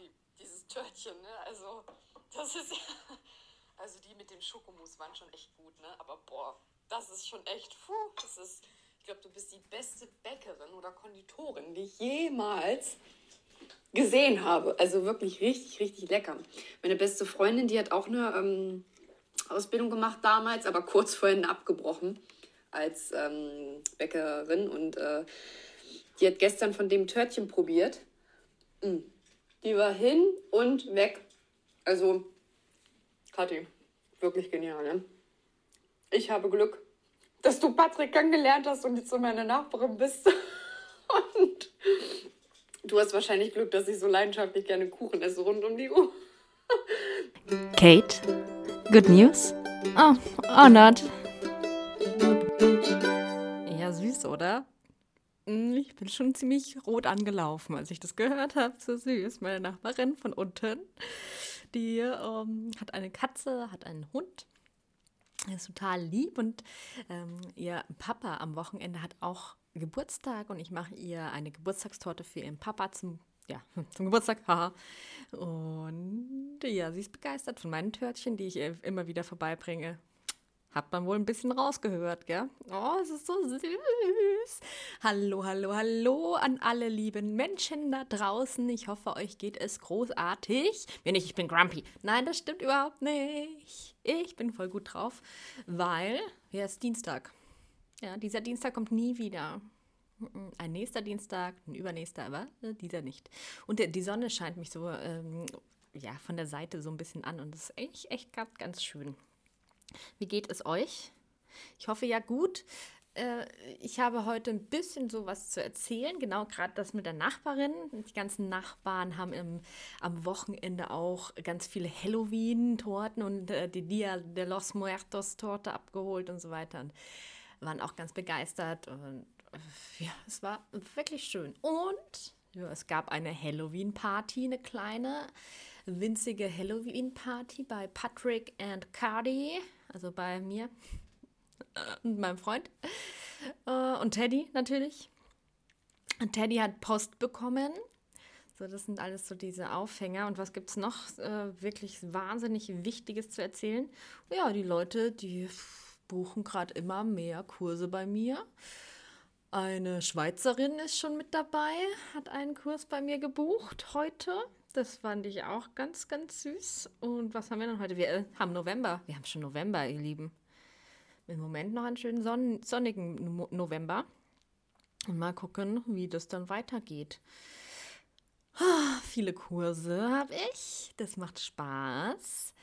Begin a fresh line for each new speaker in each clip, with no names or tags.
Kathi, dieses Törtchen, ne? Also, das ist ja. Also die mit dem Schokomus waren schon echt gut, ne? Aber boah, das ist schon echt. Puh, das ist. Ich glaube, du bist die beste Bäckerin oder Konditorin, die ich jemals gesehen habe. Also wirklich richtig, richtig lecker. Meine beste Freundin, die hat auch eine ähm, Ausbildung gemacht damals, aber kurz vorhin abgebrochen als ähm, Bäckerin und äh, die hat gestern von dem Törtchen probiert. Mm. Die war hin und weg. Also, Kathi, wirklich genial, ne? Ich habe Glück, dass du Patrick kennengelernt hast und jetzt so meine Nachbarin bist. und du hast wahrscheinlich Glück, dass ich so leidenschaftlich gerne Kuchen esse rund um die Uhr.
Kate, good news? Oh, or not. Ja, süß, oder? Hm, ich bin schon ziemlich rot angelaufen, als ich das gehört habe. So süß. Meine Nachbarin von unten, die ähm, hat eine Katze, hat einen Hund. Ist total lieb und ähm, ihr Papa am Wochenende hat auch Geburtstag und ich mache ihr eine Geburtstagstorte für ihren Papa zum, ja, zum Geburtstag. Und ja, sie ist begeistert von meinen Törtchen, die ich ihr immer wieder vorbeibringe. Hat man wohl ein bisschen rausgehört, gell? Oh, es ist so süß. Hallo, hallo, hallo an alle lieben Menschen da draußen. Ich hoffe, euch geht es großartig. Wenn nicht, ich bin grumpy. Nein, das stimmt überhaupt nicht. Ich bin voll gut drauf, weil ja, es ist Dienstag. Ja, dieser Dienstag kommt nie wieder. Ein nächster Dienstag, ein übernächster, aber äh, dieser nicht. Und die Sonne scheint mich so ähm, ja, von der Seite so ein bisschen an und das ist echt, echt ganz schön. Wie geht es euch? Ich hoffe ja gut. Äh, ich habe heute ein bisschen sowas zu erzählen, genau gerade das mit der Nachbarin. Die ganzen Nachbarn haben im, am Wochenende auch ganz viele Halloween-Torten und äh, die Dia de los Muertos-Torte abgeholt und so weiter und waren auch ganz begeistert. Und äh, ja, es war wirklich schön. Und ja, es gab eine Halloween-Party, eine kleine, winzige Halloween-Party bei Patrick and Cardi also bei mir und meinem Freund. Äh, und Teddy natürlich. Und Teddy hat Post bekommen. So, das sind alles so diese Aufhänger. Und was gibt es noch äh, wirklich wahnsinnig Wichtiges zu erzählen? Ja, die Leute, die buchen gerade immer mehr Kurse bei mir. Eine Schweizerin ist schon mit dabei, hat einen Kurs bei mir gebucht heute. Das fand ich auch ganz, ganz süß. Und was haben wir denn heute? Wir äh, haben November. Wir haben schon November, ihr Lieben. Im Moment noch einen schönen sonn sonnigen no November. Und mal gucken, wie das dann weitergeht. Oh, viele Kurse habe ich. Das macht Spaß.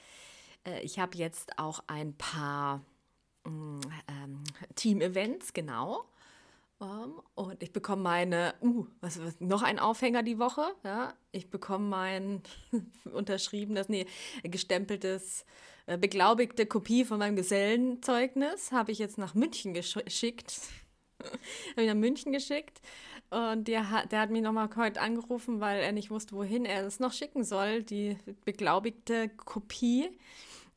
Äh, ich habe jetzt auch ein paar mm, ähm, Team-Events, genau. Um, und ich bekomme meine, uh, was, was, noch ein Aufhänger die Woche, ja. Ich bekomme mein unterschriebenes, nee, gestempeltes, äh, beglaubigte Kopie von meinem Gesellenzeugnis, habe ich jetzt nach München geschickt. habe ich nach München geschickt. Und der hat, der hat mich nochmal heute angerufen, weil er nicht wusste, wohin er es noch schicken soll, die beglaubigte Kopie.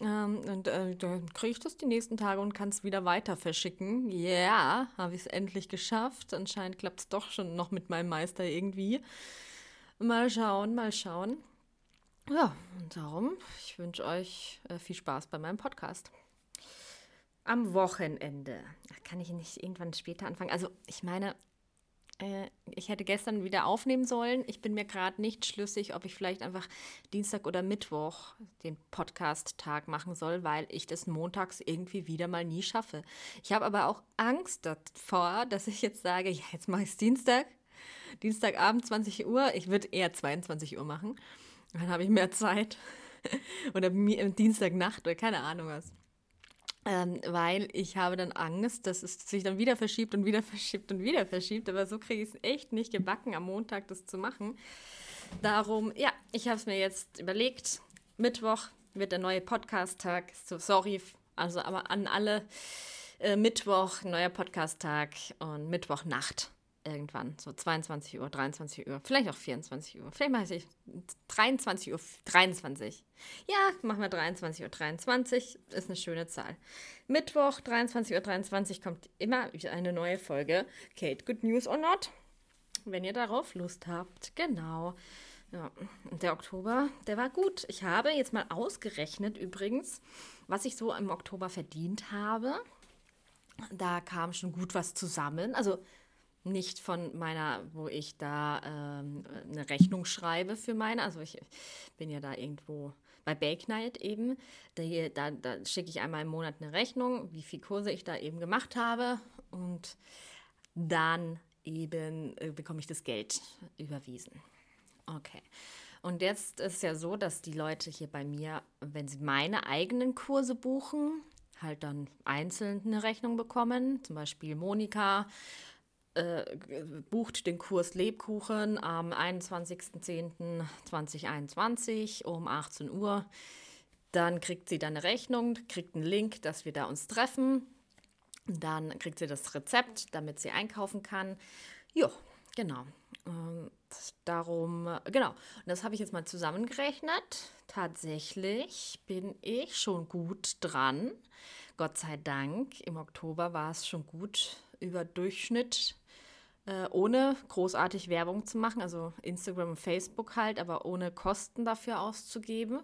Ähm, und äh, dann kriege ich das die nächsten Tage und kann es wieder weiter verschicken. Ja, yeah, habe ich es endlich geschafft. Anscheinend klappt es doch schon noch mit meinem Meister irgendwie. Mal schauen, mal schauen. Ja, und darum, ich wünsche euch äh, viel Spaß bei meinem Podcast. Am Wochenende. Kann ich nicht irgendwann später anfangen? Also, ich meine, äh, ich hätte gestern wieder aufnehmen sollen. Ich bin mir gerade nicht schlüssig, ob ich vielleicht einfach Dienstag oder Mittwoch den Podcast-Tag machen soll, weil ich das montags irgendwie wieder mal nie schaffe. Ich habe aber auch Angst davor, dass ich jetzt sage, ja, jetzt mache ich es Dienstag, Dienstagabend 20 Uhr. Ich würde eher 22 Uhr machen. Dann habe ich mehr Zeit. oder Dienstagnacht oder keine Ahnung was. Ähm, weil ich habe dann Angst, dass es sich dann wieder verschiebt und wieder verschiebt und wieder verschiebt. Aber so kriege ich es echt nicht gebacken, am Montag das zu machen. Darum, ja, ich habe es mir jetzt überlegt. Mittwoch wird der neue Podcast-Tag. So, sorry, also aber an alle äh, Mittwoch, neuer Podcast-Tag und Mittwochnacht irgendwann, so 22 Uhr, 23 Uhr, vielleicht auch 24 Uhr, vielleicht mache ich 23 Uhr, 23. Ja, machen wir 23 Uhr, 23, ist eine schöne Zahl. Mittwoch, 23 Uhr, 23 kommt immer eine neue Folge. Kate, good news or not? Wenn ihr darauf Lust habt, genau. Ja, der Oktober, der war gut. Ich habe jetzt mal ausgerechnet übrigens, was ich so im Oktober verdient habe. Da kam schon gut was zusammen. Also nicht von meiner, wo ich da ähm, eine Rechnung schreibe für meine. Also ich bin ja da irgendwo bei Bake Night eben. Da, da, da schicke ich einmal im Monat eine Rechnung, wie viele Kurse ich da eben gemacht habe. Und dann eben äh, bekomme ich das Geld überwiesen. Okay. Und jetzt ist ja so, dass die Leute hier bei mir, wenn sie meine eigenen Kurse buchen, halt dann einzeln eine Rechnung bekommen. Zum Beispiel Monika äh, bucht den Kurs Lebkuchen am 21.10.2021 um 18 Uhr. Dann kriegt sie dann eine Rechnung, kriegt einen Link, dass wir da uns treffen. Dann kriegt sie das Rezept, damit sie einkaufen kann. Jo, genau. Und darum, genau. Und das habe ich jetzt mal zusammengerechnet. Tatsächlich bin ich schon gut dran. Gott sei Dank. Im Oktober war es schon gut über Durchschnitt, äh, ohne großartig Werbung zu machen. Also Instagram und Facebook halt, aber ohne Kosten dafür auszugeben.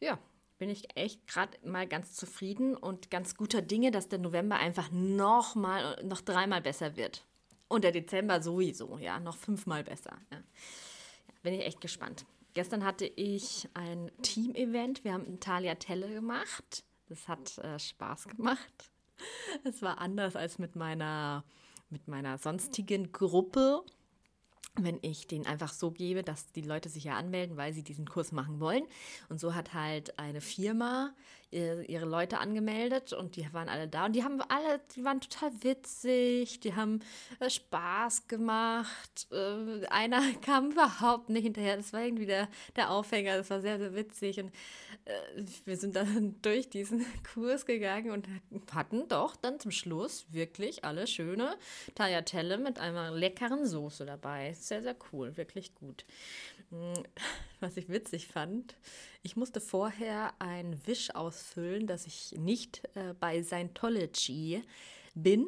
Ja, bin ich echt gerade mal ganz zufrieden und ganz guter Dinge, dass der November einfach noch mal, noch dreimal besser wird. Und der Dezember sowieso, ja, noch fünfmal besser. Ja. Ja, bin ich echt gespannt. Gestern hatte ich ein Team-Event. Wir haben Talia Telle gemacht. Das hat äh, Spaß gemacht. Es war anders als mit meiner, mit meiner sonstigen Gruppe wenn ich den einfach so gebe, dass die Leute sich ja anmelden, weil sie diesen Kurs machen wollen. Und so hat halt eine Firma ihre Leute angemeldet und die waren alle da und die haben alle, die waren total witzig, die haben äh, Spaß gemacht. Äh, einer kam überhaupt nicht hinterher, das war irgendwie der, der Aufhänger, das war sehr, sehr witzig und äh, wir sind dann durch diesen Kurs gegangen und hatten doch dann zum Schluss wirklich alle schöne Tagliatelle mit einer leckeren Soße dabei. Sehr, sehr cool, wirklich gut. Was ich witzig fand, ich musste vorher ein Wisch ausfüllen, dass ich nicht äh, bei Scientology bin.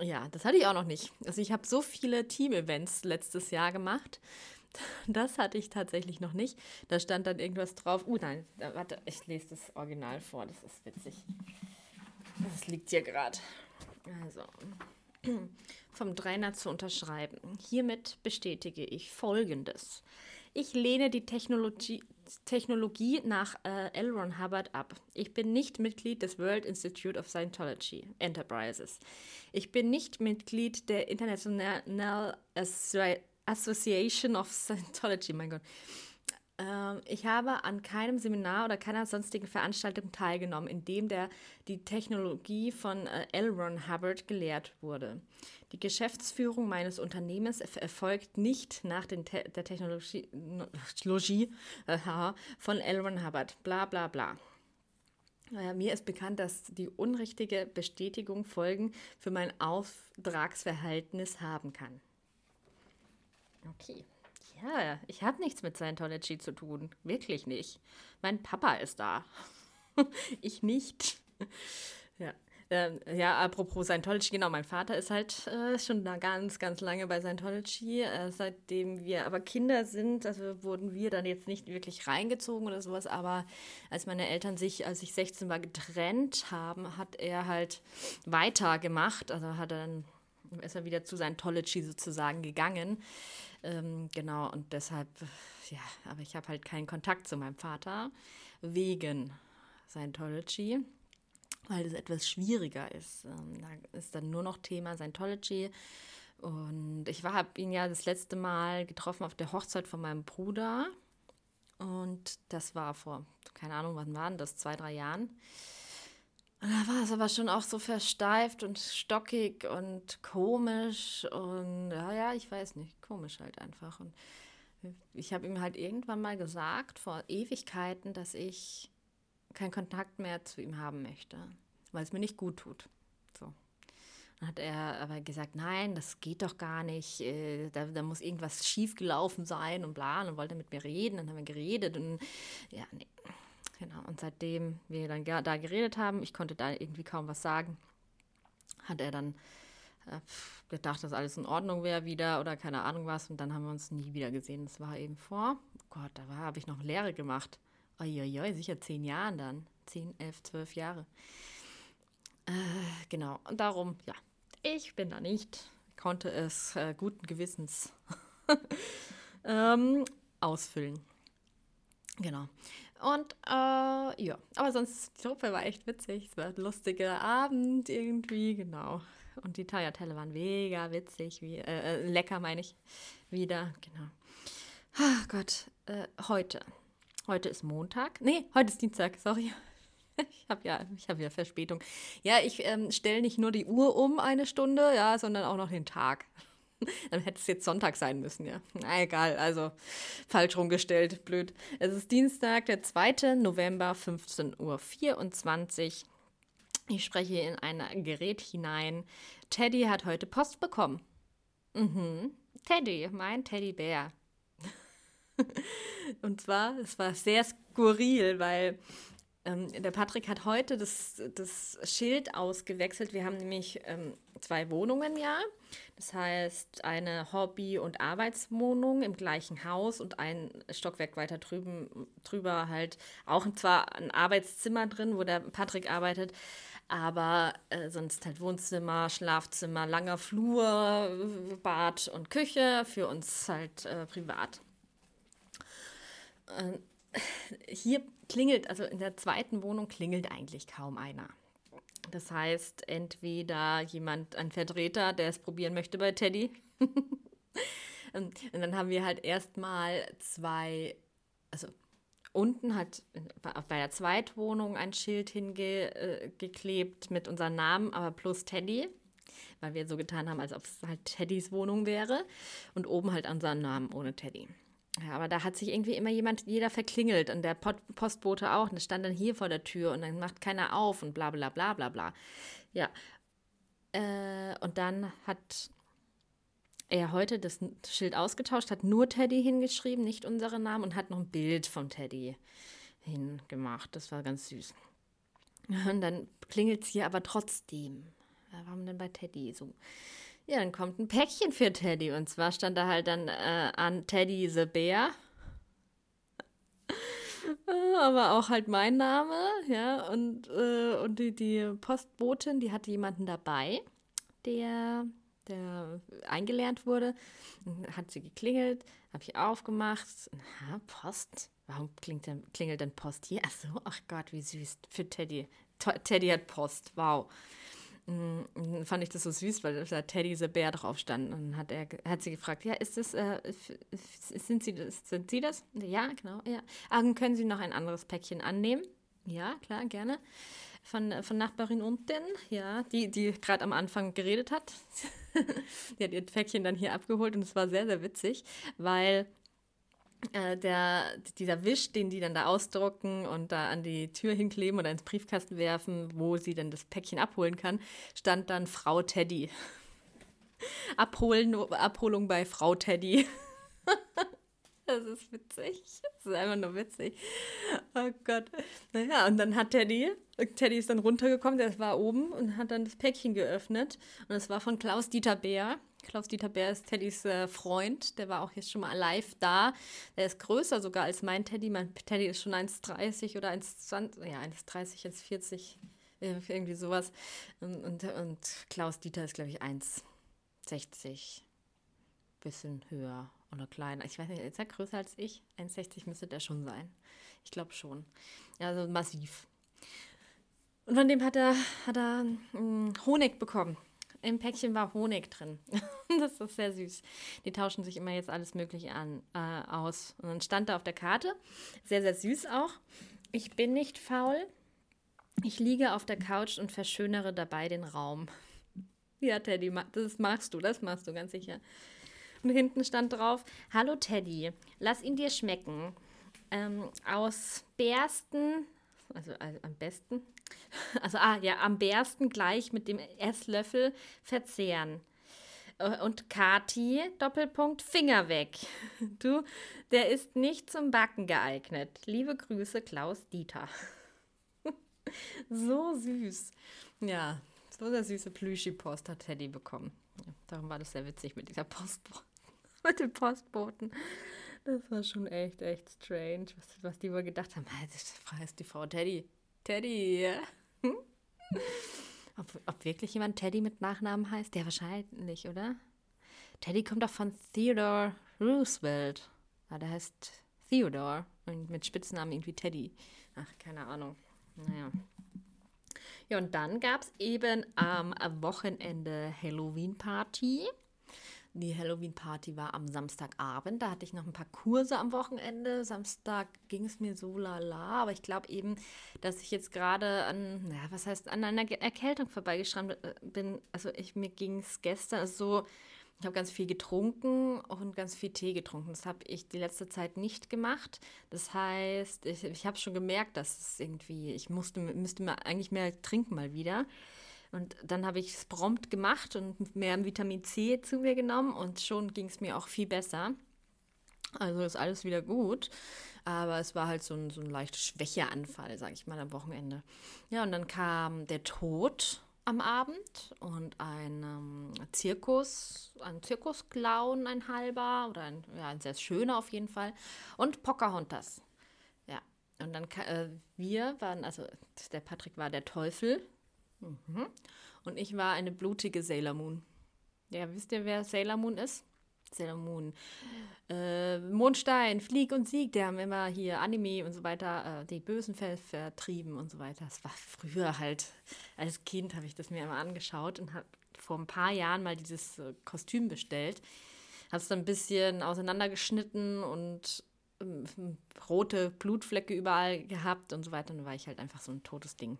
Ja, das hatte ich auch noch nicht. Also ich habe so viele Team-Events letztes Jahr gemacht. Das hatte ich tatsächlich noch nicht. Da stand dann irgendwas drauf. Uh, nein, warte, ich lese das Original vor. Das ist witzig. Das liegt hier gerade. Also, vom Trainer zu unterschreiben. Hiermit bestätige ich Folgendes. Ich lehne die Technologie, Technologie nach äh, L. Ron Hubbard ab. Ich bin nicht Mitglied des World Institute of Scientology Enterprises. Ich bin nicht Mitglied der International Association of Scientology. Mein Gott. Ähm, ich habe an keinem Seminar oder keiner sonstigen Veranstaltung teilgenommen, in dem der, die Technologie von äh, L. Ron Hubbard gelehrt wurde. Die Geschäftsführung meines Unternehmens erfolgt nicht nach den Te der Technologie von L. Ron Hubbard. Bla bla bla. Äh, mir ist bekannt, dass die unrichtige Bestätigung Folgen für mein Auftragsverhältnis haben kann. Okay. Ja, ich habe nichts mit Scientology zu tun. Wirklich nicht. Mein Papa ist da. ich nicht. ja. Ähm, ja, apropos Scientology, genau, mein Vater ist halt äh, schon da ganz, ganz lange bei Scientology. Äh, seitdem wir aber Kinder sind, also wurden wir dann jetzt nicht wirklich reingezogen oder sowas, aber als meine Eltern sich, als ich 16 war, getrennt haben, hat er halt weitergemacht. Also hat er dann, ist er wieder zu Scientology sozusagen gegangen. Ähm, genau, und deshalb, ja, aber ich habe halt keinen Kontakt zu meinem Vater wegen Scientology, weil es etwas schwieriger ist. Ähm, da ist dann nur noch Thema Scientology. Und ich habe ihn ja das letzte Mal getroffen auf der Hochzeit von meinem Bruder. Und das war vor, keine Ahnung, wann waren das, zwei, drei Jahren. Und da war es aber schon auch so versteift und stockig und komisch und ja, ja, ich weiß nicht, komisch halt einfach. Und ich habe ihm halt irgendwann mal gesagt, vor Ewigkeiten, dass ich keinen Kontakt mehr zu ihm haben möchte, weil es mir nicht gut tut. So. Dann hat er aber gesagt, nein, das geht doch gar nicht, äh, da, da muss irgendwas schiefgelaufen sein und bla, und wollte mit mir reden, dann haben wir geredet und ja, nee, Genau, und seitdem wir dann da geredet haben, ich konnte da irgendwie kaum was sagen, hat er dann äh, gedacht, dass alles in Ordnung wäre wieder oder keine Ahnung was. Und dann haben wir uns nie wieder gesehen. Das war eben vor, oh Gott, da habe ich noch Lehre gemacht. Uiuiui, sicher zehn Jahren dann. Zehn, elf, zwölf Jahre. Äh, genau. Und darum, ja, ich bin da nicht. Konnte es äh, guten Gewissens ähm, ausfüllen. Genau. Und äh, ja, aber sonst, die Truppe war echt witzig. Es war ein lustiger Abend irgendwie, genau. Und die Tagliatelle waren mega witzig, wie, äh, äh lecker meine ich, wieder, genau. Ach Gott, äh, heute. Heute ist Montag. Nee, heute ist Dienstag, sorry. Ich habe ja, ich habe ja Verspätung. Ja, ich ähm, stelle nicht nur die Uhr um eine Stunde, ja, sondern auch noch den Tag. Dann hätte es jetzt Sonntag sein müssen, ja. Na egal, also falsch rumgestellt, blöd. Es ist Dienstag, der 2. November, 15.24 Uhr. Ich spreche in ein Gerät hinein. Teddy hat heute Post bekommen. Mhm. Teddy, mein Teddybär. Und zwar, es war sehr skurril, weil ähm, der Patrick hat heute das, das Schild ausgewechselt. Wir haben nämlich ähm, zwei Wohnungen, ja. Das heißt, eine Hobby- und Arbeitswohnung im gleichen Haus und ein Stockwerk weiter drüben, drüber halt auch zwar ein Arbeitszimmer drin, wo der Patrick arbeitet, aber äh, sonst halt Wohnzimmer, Schlafzimmer, langer Flur, Bad und Küche für uns halt äh, privat. Hier klingelt, also in der zweiten Wohnung klingelt eigentlich kaum einer. Das heißt, entweder jemand, ein Vertreter, der es probieren möchte bei Teddy. und dann haben wir halt erstmal zwei, also unten hat bei der Zweitwohnung ein Schild hingeklebt mit unserem Namen, aber plus Teddy, weil wir so getan haben, als ob es halt Teddys Wohnung wäre. Und oben halt unseren Namen ohne Teddy. Ja, aber da hat sich irgendwie immer jemand, jeder verklingelt und der Postbote auch. Und das stand dann hier vor der Tür und dann macht keiner auf und bla bla bla bla bla. Ja. Äh, und dann hat er heute das Schild ausgetauscht, hat nur Teddy hingeschrieben, nicht unsere Namen und hat noch ein Bild von Teddy hingemacht. Das war ganz süß. Und dann klingelt es hier aber trotzdem. Warum denn bei Teddy so? Ja, dann kommt ein Päckchen für Teddy. Und zwar stand da halt dann äh, an Teddy the Bear. Aber auch halt mein Name, ja. Und, äh, und die, die Postbotin, die hatte jemanden dabei, der, der eingelernt wurde. Hat sie geklingelt, habe ich aufgemacht. Na, Post? Warum denn, klingelt denn Post hier? Ach so, ach Gott, wie süß. Für Teddy. Teddy hat Post, wow. Mhm, fand ich das so süß, weil da Teddy the Bär drauf stand. Und hat er hat sie gefragt, ja, ist das, äh, sind Sie das? Sind Sie das? Ja, genau, ja. Ah, können Sie noch ein anderes Päckchen annehmen? Ja, klar, gerne. Von, von Nachbarin unten, ja, die, die gerade am Anfang geredet hat. die hat ihr Päckchen dann hier abgeholt und es war sehr, sehr witzig, weil äh, der, dieser Wisch, den die dann da ausdrucken und da an die Tür hinkleben oder ins Briefkasten werfen, wo sie dann das Päckchen abholen kann, stand dann Frau Teddy. Abholen, Abholung bei Frau Teddy. das ist witzig. Das ist einfach nur witzig. Oh Gott. Naja, und dann hat Teddy, Teddy ist dann runtergekommen, der war oben und hat dann das Päckchen geöffnet. Und es war von Klaus-Dieter Bär. Klaus-Dieter Bär ist Teddys äh, Freund. Der war auch jetzt schon mal live da. Der ist größer sogar als mein Teddy. Mein Teddy ist schon 1,30 oder 1,20, ja, 1,30, 1,40, äh, irgendwie sowas. Und, und, und Klaus-Dieter ist, glaube ich, 1,60. Bisschen höher oder kleiner. Ich weiß nicht, ist er größer als ich? 1,60 müsste der schon sein. Ich glaube schon. Also massiv. Und von dem hat er, hat er mh, hm, Honig bekommen im Päckchen war Honig drin. das ist sehr süß. Die tauschen sich immer jetzt alles Mögliche an, äh, aus. Und dann stand da auf der Karte, sehr, sehr süß auch. Ich bin nicht faul. Ich liege auf der Couch und verschönere dabei den Raum. Ja, Teddy, das magst du, das machst du ganz sicher. Und hinten stand drauf: Hallo Teddy, lass ihn dir schmecken. Ähm, aus Bersten, also, also am besten, also ah, ja, am besten gleich mit dem Esslöffel verzehren. Äh, und Kati, Doppelpunkt, Finger weg. Du, der ist nicht zum Backen geeignet. Liebe Grüße, Klaus Dieter. so süß. Ja, So eine süße Plüschi-Post hat Teddy bekommen. Ja, darum war das sehr witzig mit dieser Postboten. mit dem Postboten. Das war schon echt, echt strange, was, was die wohl gedacht haben. Das ist die Frau Teddy. Teddy? Ob, ob wirklich jemand Teddy mit Nachnamen heißt? Ja, wahrscheinlich, oder? Teddy kommt doch von Theodore Roosevelt. Ja, der heißt Theodore und mit Spitznamen irgendwie Teddy. Ach, keine Ahnung. Naja. Ja, und dann gab es eben am Wochenende Halloween-Party. Die Halloween-Party war am Samstagabend. Da hatte ich noch ein paar Kurse am Wochenende. Samstag ging es mir so lala. Aber ich glaube eben, dass ich jetzt gerade an, naja, was heißt, an einer Erkältung vorbeigeschrammt äh, bin. Also ich, mir ging es gestern so, ich habe ganz viel getrunken und ganz viel Tee getrunken. Das habe ich die letzte Zeit nicht gemacht. Das heißt, ich, ich habe schon gemerkt, dass es irgendwie, ich musste, müsste mal eigentlich mehr trinken mal wieder. Und dann habe ich es prompt gemacht und mehr Vitamin C zu mir genommen und schon ging es mir auch viel besser. Also ist alles wieder gut. Aber es war halt so ein, so ein leicht Schwächeanfall, sage ich mal, am Wochenende. Ja, und dann kam der Tod am Abend und ein ähm, Zirkus, ein Zirkusclown, ein halber oder ein, ja, ein sehr schöner auf jeden Fall und Pocahontas. Ja, und dann äh, wir waren, also der Patrick war der Teufel Mhm. Und ich war eine blutige Sailor Moon. Ja, wisst ihr, wer Sailor Moon ist? Sailor Moon. Äh, Mondstein, Flieg und Sieg, die haben immer hier Anime und so weiter, äh, die Bösen ver vertrieben und so weiter. Das war früher halt, als Kind habe ich das mir immer angeschaut und habe vor ein paar Jahren mal dieses äh, Kostüm bestellt. Habe es dann ein bisschen auseinandergeschnitten und ähm, rote Blutflecke überall gehabt und so weiter. Und dann war ich halt einfach so ein totes Ding.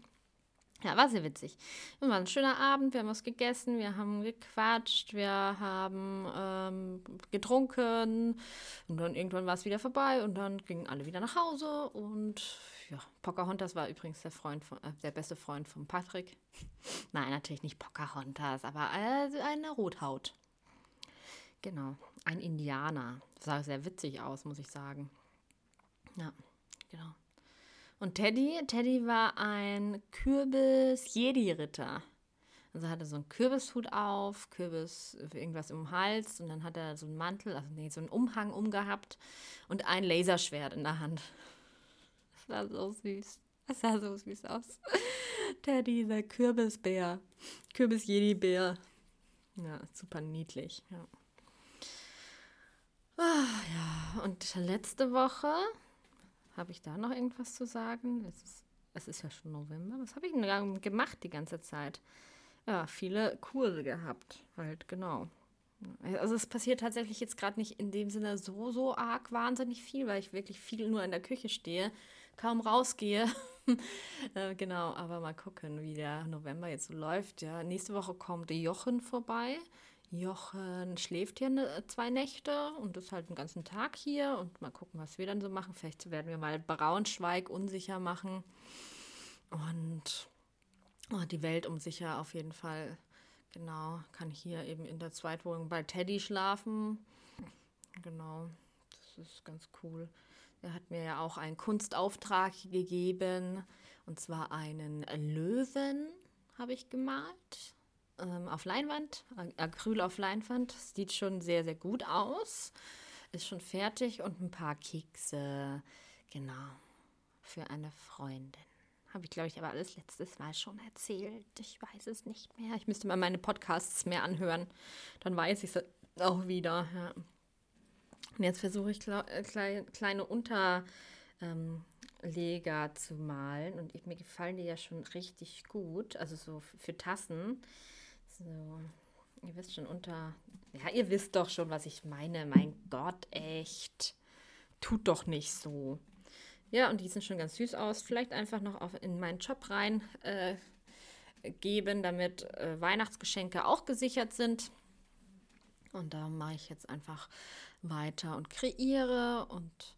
Ja, war sehr witzig. Es war ein schöner Abend, wir haben was gegessen, wir haben gequatscht, wir haben ähm, getrunken und dann irgendwann war es wieder vorbei und dann gingen alle wieder nach Hause und ja, Pocahontas war übrigens der Freund von, äh, der beste Freund von Patrick. Nein, natürlich nicht Pocahontas, aber äh, eine Rothaut. Genau, ein Indianer. Sah sehr witzig aus, muss ich sagen. Ja, genau. Und Teddy, Teddy war ein Kürbis-Jedi-Ritter. Also hatte so einen Kürbishut auf, Kürbis irgendwas im Hals und dann hat er so einen Mantel, also nee, so einen Umhang umgehabt und ein Laserschwert in der Hand. Das war so süß. Das sah so süß aus. Teddy, der Kürbisbär. Kürbis-Jedi-Bär. Ja, super niedlich. Ja. Ah, ja, und letzte Woche habe ich da noch irgendwas zu sagen? Es ist, es ist ja schon November. Was habe ich denn gemacht die ganze Zeit? Ja, viele Kurse gehabt, halt, genau. Also es passiert tatsächlich jetzt gerade nicht in dem Sinne so, so arg wahnsinnig viel, weil ich wirklich viel nur in der Küche stehe, kaum rausgehe. äh, genau, aber mal gucken, wie der November jetzt so läuft. Ja, nächste Woche kommt Jochen vorbei. Jochen schläft hier ne, zwei Nächte und ist halt den ganzen Tag hier und mal gucken, was wir dann so machen. Vielleicht werden wir mal Braunschweig unsicher machen und oh, die Welt unsicher auf jeden Fall. Genau, kann hier eben in der Zweitwohnung bei Teddy schlafen. Genau, das ist ganz cool. Er hat mir ja auch einen Kunstauftrag gegeben und zwar einen Löwen habe ich gemalt ähm, auf Leinwand, Acryl auf Leinwand. Sieht schon sehr, sehr gut aus. Ist schon fertig und ein paar Kekse. Genau. Für eine Freundin. Habe ich, glaube ich, aber alles letztes Mal schon erzählt. Ich weiß es nicht mehr. Ich müsste mal meine Podcasts mehr anhören. Dann weiß ich es auch wieder. Ja. Und jetzt versuche ich äh, kleine, Unterleger ähm, zu malen. Und mir gefallen die ja schon richtig gut. Also so für Tassen. So, ihr wisst schon unter. Ja, ihr wisst doch schon, was ich meine. Mein Gott, echt. Tut doch nicht so. Ja, und die sehen schon ganz süß aus. Vielleicht einfach noch auf, in meinen Shop rein äh, geben, damit äh, Weihnachtsgeschenke auch gesichert sind. Und da mache ich jetzt einfach weiter und kreiere und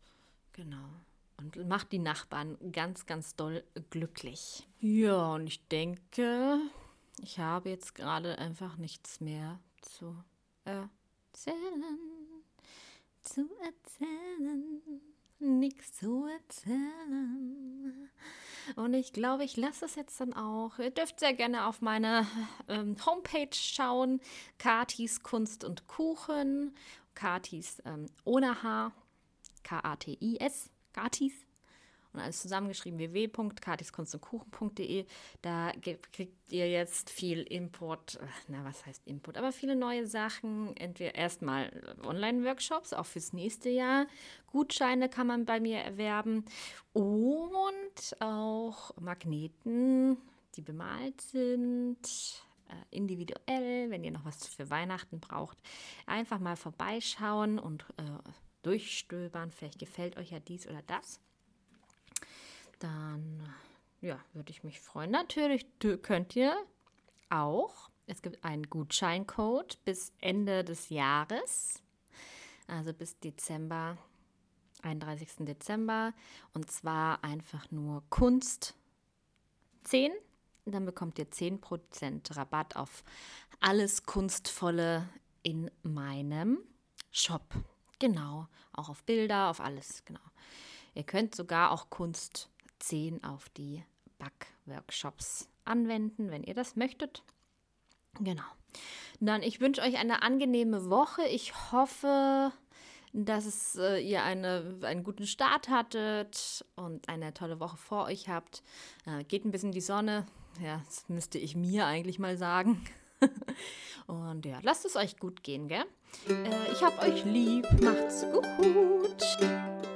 genau. Und mache die Nachbarn ganz, ganz doll glücklich. Ja, und ich denke, ich habe jetzt gerade einfach nichts mehr zu erzählen. Zu erzählen. Nichts zu erzählen. Und ich glaube, ich lasse es jetzt dann auch. Ihr dürft sehr gerne auf meine ähm, Homepage schauen. Katis Kunst und Kuchen. Katis ähm, ohne H. K-A-T-I-S. Katis und alles zusammengeschrieben www.katiskunstundkuchen.de. Da kriegt ihr jetzt viel Input, äh, na was heißt Input, aber viele neue Sachen. Entweder erstmal Online-Workshops, auch fürs nächste Jahr. Gutscheine kann man bei mir erwerben und auch Magneten, die bemalt sind äh, individuell, wenn ihr noch was für Weihnachten braucht, einfach mal vorbeischauen und äh, durchstöbern. Vielleicht gefällt euch ja dies oder das dann ja, würde ich mich freuen. Natürlich könnt ihr auch, es gibt einen Gutscheincode bis Ende des Jahres, also bis Dezember, 31. Dezember, und zwar einfach nur Kunst 10. Dann bekommt ihr 10% Rabatt auf alles Kunstvolle in meinem Shop. Genau, auch auf Bilder, auf alles, genau. Ihr könnt sogar auch Kunst 10 auf die Backworkshops anwenden, wenn ihr das möchtet. Genau. Dann, ich wünsche euch eine angenehme Woche. Ich hoffe, dass es, äh, ihr eine, einen guten Start hattet und eine tolle Woche vor euch habt. Äh, geht ein bisschen die Sonne. Ja, das müsste ich mir eigentlich mal sagen. und ja, lasst es euch gut gehen, gell? Äh, ich hab euch lieb. Macht's gut.